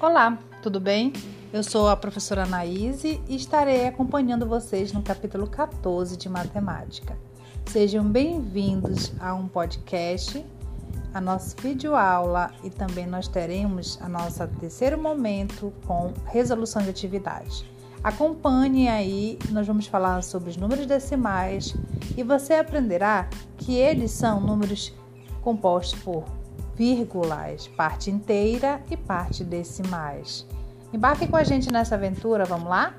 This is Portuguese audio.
Olá, tudo bem? Eu sou a professora Anaíse e estarei acompanhando vocês no capítulo 14 de matemática. Sejam bem-vindos a um podcast, a nossa videoaula e também nós teremos a nossa terceiro momento com resolução de atividade. Acompanhe aí, nós vamos falar sobre os números decimais e você aprenderá que eles são números compostos por vírgulas, parte inteira e parte decimais. Embarque com a gente nessa aventura, vamos lá?